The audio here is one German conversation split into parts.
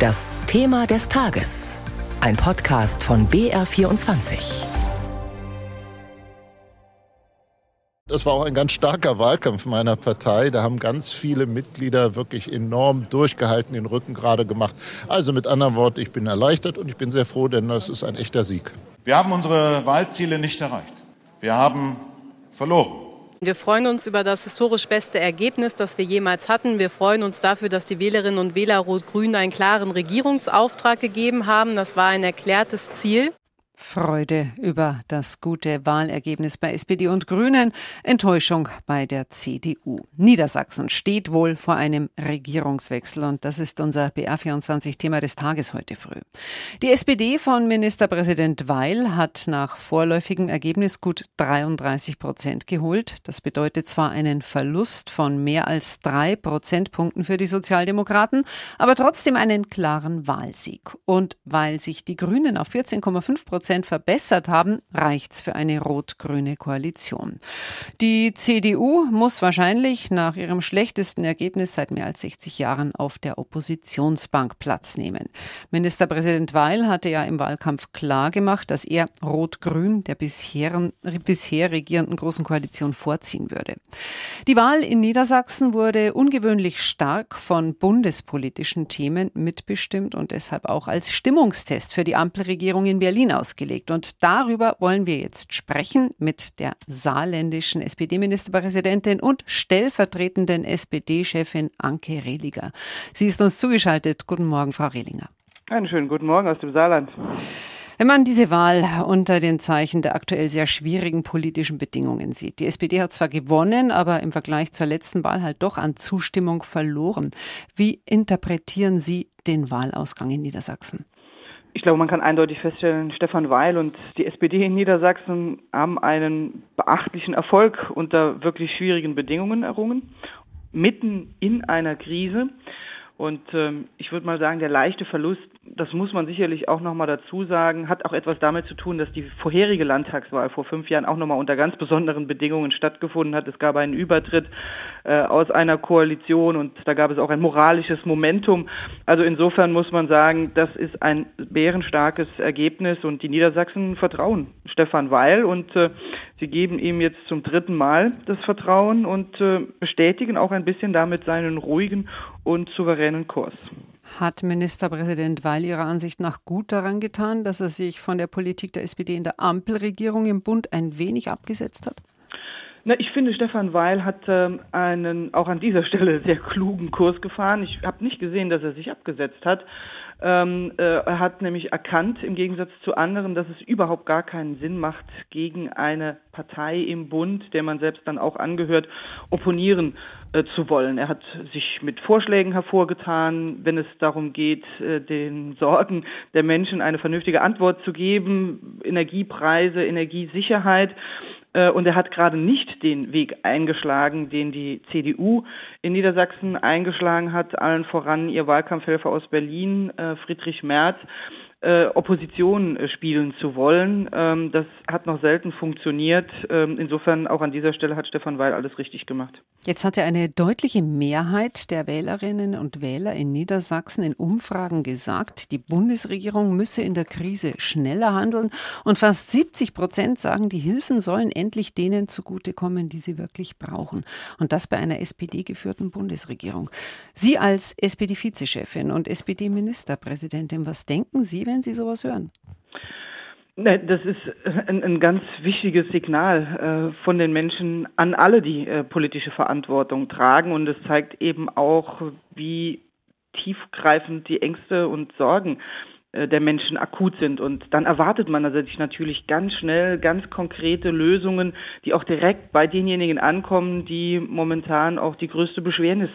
Das Thema des Tages. Ein Podcast von BR24. Das war auch ein ganz starker Wahlkampf meiner Partei. Da haben ganz viele Mitglieder wirklich enorm durchgehalten, den Rücken gerade gemacht. Also mit anderen Worten, ich bin erleichtert und ich bin sehr froh, denn das ist ein echter Sieg. Wir haben unsere Wahlziele nicht erreicht. Wir haben verloren. Wir freuen uns über das historisch beste Ergebnis, das wir jemals hatten. Wir freuen uns dafür, dass die Wählerinnen und Wähler Rot-Grün einen klaren Regierungsauftrag gegeben haben. Das war ein erklärtes Ziel. Freude über das gute Wahlergebnis bei SPD und Grünen, Enttäuschung bei der CDU. Niedersachsen steht wohl vor einem Regierungswechsel und das ist unser BR24-Thema des Tages heute früh. Die SPD von Ministerpräsident Weil hat nach vorläufigem Ergebnis gut 33 Prozent geholt. Das bedeutet zwar einen Verlust von mehr als drei Prozentpunkten für die Sozialdemokraten, aber trotzdem einen klaren Wahlsieg. Und weil sich die Grünen auf 14,5 Prozent Prozent verbessert haben, reicht's für eine rot-grüne Koalition. Die CDU muss wahrscheinlich nach ihrem schlechtesten Ergebnis seit mehr als 60 Jahren auf der Oppositionsbank Platz nehmen. Ministerpräsident Weil hatte ja im Wahlkampf klar gemacht, dass er rot-grün der bisher, bisher regierenden Großen Koalition vorziehen würde. Die Wahl in Niedersachsen wurde ungewöhnlich stark von bundespolitischen Themen mitbestimmt und deshalb auch als Stimmungstest für die Ampelregierung in Berlin ausgegeben ausgelegt. Und darüber wollen wir jetzt sprechen mit der saarländischen SPD-Ministerpräsidentin und stellvertretenden SPD-Chefin Anke Rehlinger. Sie ist uns zugeschaltet. Guten Morgen, Frau Rehlinger. Einen schönen guten Morgen aus dem Saarland. Wenn man diese Wahl unter den Zeichen der aktuell sehr schwierigen politischen Bedingungen sieht. Die SPD hat zwar gewonnen, aber im Vergleich zur letzten Wahl halt doch an Zustimmung verloren. Wie interpretieren Sie den Wahlausgang in Niedersachsen? Ich glaube, man kann eindeutig feststellen, Stefan Weil und die SPD in Niedersachsen haben einen beachtlichen Erfolg unter wirklich schwierigen Bedingungen errungen, mitten in einer Krise. Und ähm, ich würde mal sagen, der leichte Verlust, das muss man sicherlich auch nochmal dazu sagen, hat auch etwas damit zu tun, dass die vorherige Landtagswahl vor fünf Jahren auch nochmal unter ganz besonderen Bedingungen stattgefunden hat. Es gab einen Übertritt äh, aus einer Koalition und da gab es auch ein moralisches Momentum. Also insofern muss man sagen, das ist ein bärenstarkes Ergebnis und die Niedersachsen vertrauen Stefan Weil und äh, sie geben ihm jetzt zum dritten Mal das Vertrauen und äh, bestätigen auch ein bisschen damit seinen ruhigen und souveränen Kurs. Hat Ministerpräsident Weil Ihrer Ansicht nach gut daran getan, dass er sich von der Politik der SPD in der Ampelregierung im Bund ein wenig abgesetzt hat? Na, ich finde, Stefan Weil hat äh, einen auch an dieser Stelle sehr klugen Kurs gefahren. Ich habe nicht gesehen, dass er sich abgesetzt hat. Ähm, äh, er hat nämlich erkannt, im Gegensatz zu anderen, dass es überhaupt gar keinen Sinn macht, gegen eine Partei im Bund, der man selbst dann auch angehört, opponieren äh, zu wollen. Er hat sich mit Vorschlägen hervorgetan, wenn es darum geht, äh, den Sorgen der Menschen eine vernünftige Antwort zu geben, Energiepreise, Energiesicherheit. Äh, und er hat gerade nicht den Weg eingeschlagen, den die CDU in Niedersachsen eingeschlagen hat, allen voran ihr Wahlkampfhelfer aus Berlin, äh, Friedrich Merz äh, Opposition äh, spielen zu wollen. Ähm, das hat noch selten funktioniert. Ähm, insofern auch an dieser Stelle hat Stefan Weil alles richtig gemacht. Jetzt hat er eine deutliche Mehrheit der Wählerinnen und Wähler in Niedersachsen in Umfragen gesagt, die Bundesregierung müsse in der Krise schneller handeln. Und fast 70 Prozent sagen, die Hilfen sollen endlich denen zugutekommen, die sie wirklich brauchen. Und das bei einer SPD-geführten Bundesregierung. Sie als SPD-Vizechefin und SPD-Ministerpräsidentin, was denken Sie, wenn Sie sowas hören? Das ist ein, ein, ganz wichtiges Signal äh, von den Menschen an alle, die äh, politische Verantwortung tragen. Und es zeigt eben auch, wie tiefgreifend die Ängste und Sorgen äh, der Menschen akut sind. Und dann erwartet man also sich natürlich ganz schnell ganz konkrete Lösungen, die auch direkt bei denjenigen ankommen, die momentan auch die größte Beschwernis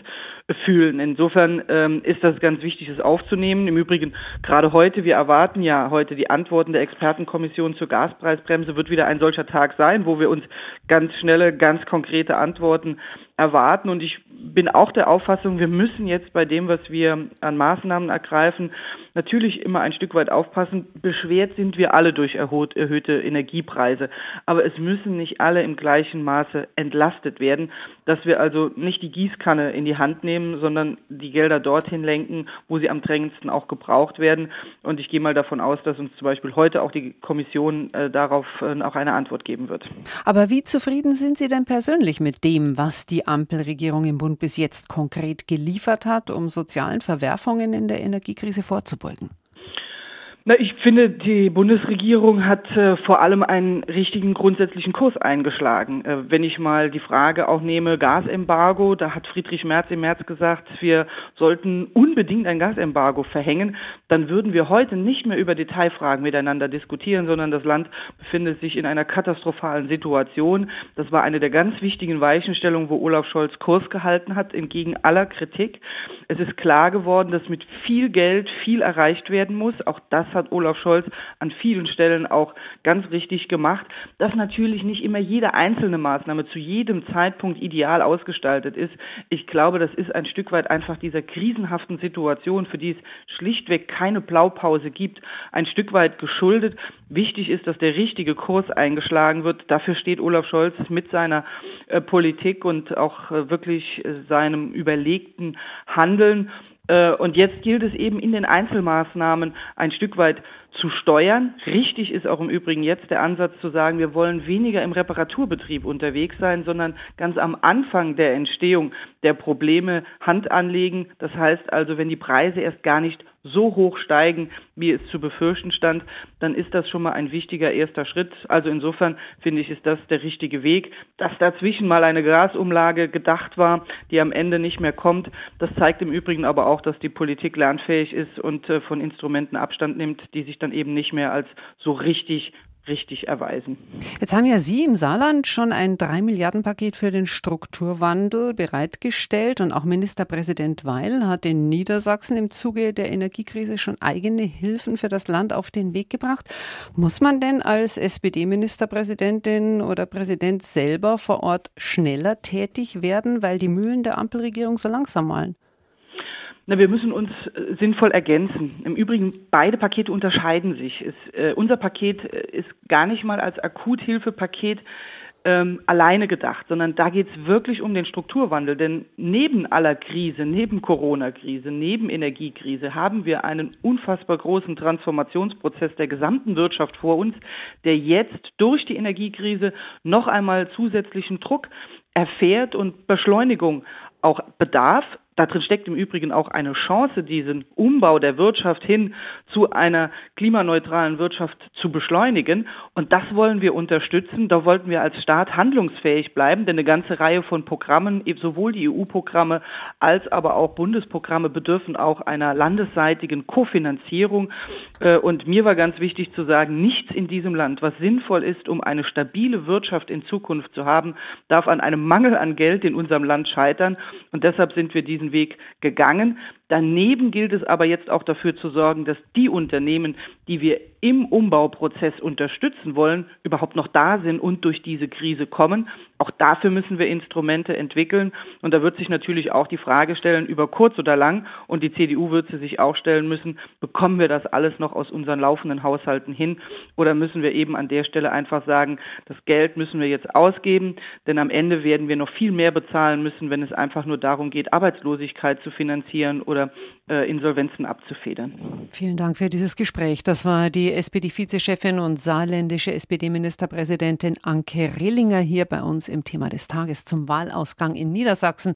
fühlen. Insofern ähm, ist das ganz wichtig, das aufzunehmen. Im Übrigen gerade heute, wir erwarten ja heute die Antworten der Expertenkommission zur Gaspreisbremse, wird wieder ein solcher Tag sein, wo wir uns ganz schnelle, ganz konkrete Antworten erwarten. Und ich bin auch der Auffassung, wir müssen jetzt bei dem, was wir an Maßnahmen ergreifen, natürlich immer ein Stück weit aufpassen. Beschwert sind wir alle durch erhöhte Energiepreise. Aber es müssen nicht alle im gleichen Maße entlastet werden, dass wir also nicht die Gießkanne in die Hand nehmen, sondern die Gelder dorthin lenken, wo sie am drängendsten auch gebraucht werden. Und ich gehe mal davon aus, dass uns zum Beispiel heute auch die Kommission äh, darauf äh, auch eine Antwort geben wird. Aber wie zufrieden sind Sie denn persönlich mit dem, was die Ampelregierung im Bund bis jetzt konkret geliefert hat, um sozialen Verwerfungen in der Energiekrise vorzubeugen? Na, ich finde, die Bundesregierung hat äh, vor allem einen richtigen grundsätzlichen Kurs eingeschlagen. Äh, wenn ich mal die Frage auch nehme, Gasembargo, da hat Friedrich Merz im März gesagt, wir sollten unbedingt ein Gasembargo verhängen, dann würden wir heute nicht mehr über Detailfragen miteinander diskutieren, sondern das Land befindet sich in einer katastrophalen Situation. Das war eine der ganz wichtigen Weichenstellungen, wo Olaf Scholz Kurs gehalten hat, entgegen aller Kritik. Es ist klar geworden, dass mit viel Geld viel erreicht werden muss. Auch das hat Olaf Scholz an vielen Stellen auch ganz richtig gemacht, dass natürlich nicht immer jede einzelne Maßnahme zu jedem Zeitpunkt ideal ausgestaltet ist. Ich glaube, das ist ein Stück weit einfach dieser krisenhaften Situation, für die es schlichtweg keine Blaupause gibt, ein Stück weit geschuldet. Wichtig ist, dass der richtige Kurs eingeschlagen wird. Dafür steht Olaf Scholz mit seiner äh, Politik und auch äh, wirklich äh, seinem überlegten Handeln. Äh, und jetzt gilt es eben in den Einzelmaßnahmen ein Stück weit zu steuern. Richtig ist auch im Übrigen jetzt der Ansatz zu sagen, wir wollen weniger im Reparaturbetrieb unterwegs sein, sondern ganz am Anfang der Entstehung der Probleme Hand anlegen. Das heißt also, wenn die Preise erst gar nicht so hoch steigen, wie es zu befürchten stand, dann ist das schon mal ein wichtiger erster Schritt. Also insofern finde ich, ist das der richtige Weg. Dass dazwischen mal eine Gasumlage gedacht war, die am Ende nicht mehr kommt, das zeigt im Übrigen aber auch, dass die Politik lernfähig ist und äh, von Instrumenten Abstand nimmt, die sich dann eben nicht mehr als so richtig richtig erweisen. Jetzt haben ja Sie im Saarland schon ein 3 Milliarden Paket für den Strukturwandel bereitgestellt und auch Ministerpräsident Weil hat in Niedersachsen im Zuge der Energiekrise schon eigene Hilfen für das Land auf den Weg gebracht. Muss man denn als SPD-Ministerpräsidentin oder Präsident selber vor Ort schneller tätig werden, weil die Mühlen der Ampelregierung so langsam malen? Na, wir müssen uns äh, sinnvoll ergänzen. Im Übrigen, beide Pakete unterscheiden sich. Es, äh, unser Paket äh, ist gar nicht mal als Akuthilfepaket ähm, alleine gedacht, sondern da geht es wirklich um den Strukturwandel. Denn neben aller Krise, neben Corona-Krise, neben Energiekrise haben wir einen unfassbar großen Transformationsprozess der gesamten Wirtschaft vor uns, der jetzt durch die Energiekrise noch einmal zusätzlichen Druck erfährt und Beschleunigung auch bedarf. Darin steckt im Übrigen auch eine Chance, diesen Umbau der Wirtschaft hin zu einer klimaneutralen Wirtschaft zu beschleunigen. Und das wollen wir unterstützen. Da wollten wir als Staat handlungsfähig bleiben, denn eine ganze Reihe von Programmen, sowohl die EU-Programme als aber auch Bundesprogramme bedürfen auch einer landesseitigen Kofinanzierung. Äh, und mir war ganz wichtig zu sagen, nichts in diesem Land, was sinnvoll ist, um eine stabile Wirtschaft in Zukunft zu haben, darf an einem Mangel an Geld in unserem Land scheitern. Und deshalb sind wir diesen Weg gegangen. Daneben gilt es aber jetzt auch dafür zu sorgen, dass die Unternehmen, die wir im Umbauprozess unterstützen wollen, überhaupt noch da sind und durch diese Krise kommen. Auch dafür müssen wir Instrumente entwickeln. Und da wird sich natürlich auch die Frage stellen, über kurz oder lang, und die CDU wird sie sich auch stellen müssen, bekommen wir das alles noch aus unseren laufenden Haushalten hin? Oder müssen wir eben an der Stelle einfach sagen, das Geld müssen wir jetzt ausgeben, denn am Ende werden wir noch viel mehr bezahlen müssen, wenn es einfach nur darum geht, Arbeitslosigkeit zu finanzieren oder äh, Insolvenzen abzufedern. Vielen Dank für dieses Gespräch. Das war die SPD-Vizechefin und saarländische SPD-Ministerpräsidentin Anke Rillinger hier bei uns im Thema des Tages zum Wahlausgang in Niedersachsen.